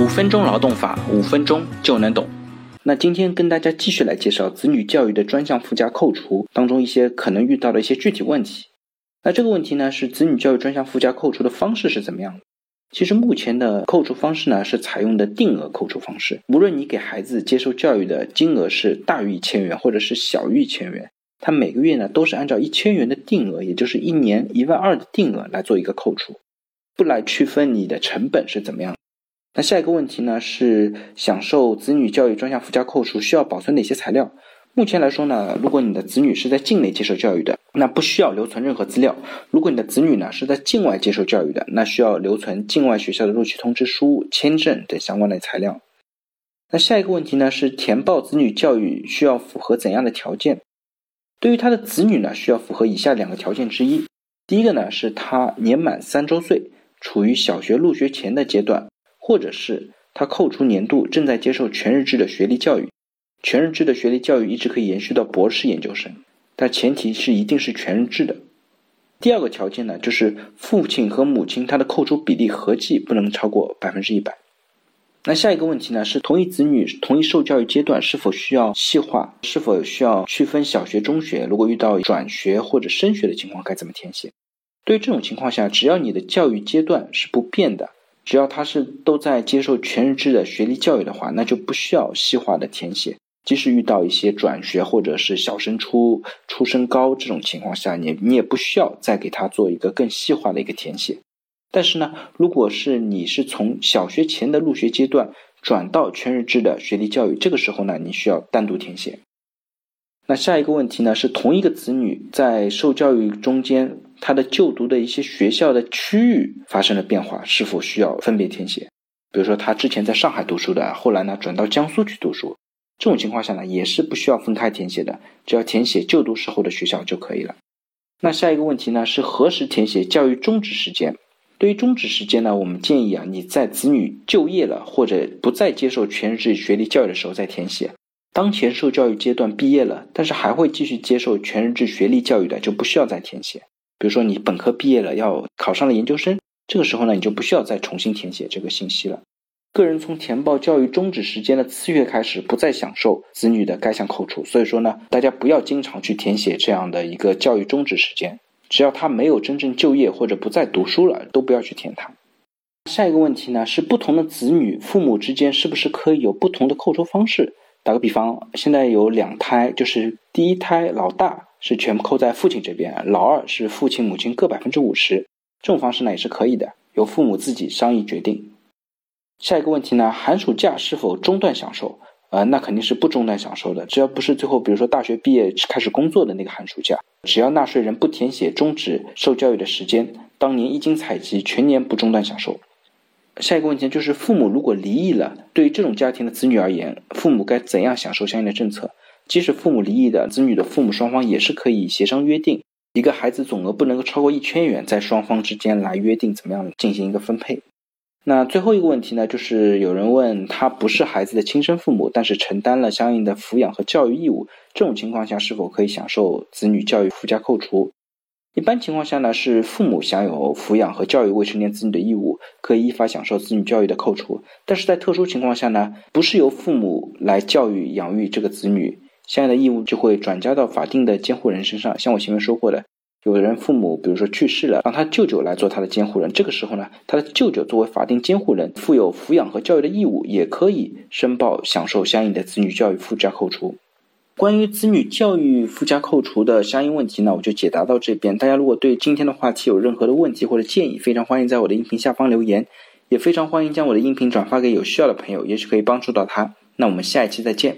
五分钟劳动法，五分钟就能懂。那今天跟大家继续来介绍子女教育的专项附加扣除当中一些可能遇到的一些具体问题。那这个问题呢，是子女教育专项附加扣除的方式是怎么样的？其实目前的扣除方式呢，是采用的定额扣除方式。无论你给孩子接受教育的金额是大于一千元，或者是小于一千元，他每个月呢都是按照一千元的定额，也就是一年一万二的定额来做一个扣除，不来区分你的成本是怎么样。那下一个问题呢是享受子女教育专项附加扣除需要保存哪些材料？目前来说呢，如果你的子女是在境内接受教育的，那不需要留存任何资料；如果你的子女呢是在境外接受教育的，那需要留存境外学校的录取通知书、签证等相关的材料。那下一个问题呢是填报子女教育需要符合怎样的条件？对于他的子女呢，需要符合以下两个条件之一：第一个呢是他年满三周岁，处于小学入学前的阶段。或者是他扣除年度正在接受全日制的学历教育，全日制的学历教育一直可以延续到博士研究生，但前提是一定是全日制的。第二个条件呢，就是父亲和母亲他的扣除比例合计不能超过百分之一百。那下一个问题呢，是同一子女同一受教育阶段是否需要细化，是否需要区分小学、中学？如果遇到转学或者升学的情况，该怎么填写？对于这种情况下，只要你的教育阶段是不变的。只要他是都在接受全日制的学历教育的话，那就不需要细化的填写。即使遇到一些转学或者是小升初、初升高这种情况下，你你也不需要再给他做一个更细化的一个填写。但是呢，如果是你是从小学前的入学阶段转到全日制的学历教育，这个时候呢，你需要单独填写。那下一个问题呢，是同一个子女在受教育中间。他的就读的一些学校的区域发生了变化，是否需要分别填写？比如说他之前在上海读书的，后来呢转到江苏去读书，这种情况下呢也是不需要分开填写的，只要填写就读时候的学校就可以了。那下一个问题呢是何时填写教育终止时间？对于终止时间呢，我们建议啊你在子女就业了或者不再接受全日制学历教育的时候再填写。当前受教育阶段毕业了，但是还会继续接受全日制学历教育的，就不需要再填写。比如说你本科毕业了，要考上了研究生，这个时候呢，你就不需要再重新填写这个信息了。个人从填报教育终止时间的次月开始，不再享受子女的该项扣除。所以说呢，大家不要经常去填写这样的一个教育终止时间，只要他没有真正就业或者不再读书了，都不要去填它。下一个问题呢，是不同的子女父母之间是不是可以有不同的扣除方式？打个比方，现在有两胎，就是第一胎老大。是全部扣在父亲这边，老二是父亲母亲各百分之五十，这种方式呢也是可以的，由父母自己商议决定。下一个问题呢，寒暑假是否中断享受？呃，那肯定是不中断享受的，只要不是最后比如说大学毕业开始工作的那个寒暑假，只要纳税人不填写终止受教育的时间，当年一经采集，全年不中断享受。下一个问题就是父母如果离异了，对于这种家庭的子女而言，父母该怎样享受相应的政策？即使父母离异的子女的父母双方也是可以协商约定，一个孩子总额不能够超过一千元，在双方之间来约定怎么样进行一个分配。那最后一个问题呢，就是有人问他不是孩子的亲生父母，但是承担了相应的抚养和教育义务，这种情况下是否可以享受子女教育附加扣除？一般情况下呢，是父母享有抚养和教育未成年子女的义务，可以依法享受子女教育的扣除。但是在特殊情况下呢，不是由父母来教育养育这个子女。相应的义务就会转嫁到法定的监护人身上。像我前面说过的，有的人父母比如说去世了，让他舅舅来做他的监护人。这个时候呢，他的舅舅作为法定监护人，负有抚养和教育的义务，也可以申报享受相应的子女教育附加扣除。关于子女教育附加扣除的相应问题呢，我就解答到这边。大家如果对今天的话题有任何的问题或者建议，非常欢迎在我的音频下方留言，也非常欢迎将我的音频转发给有需要的朋友，也许可以帮助到他。那我们下一期再见。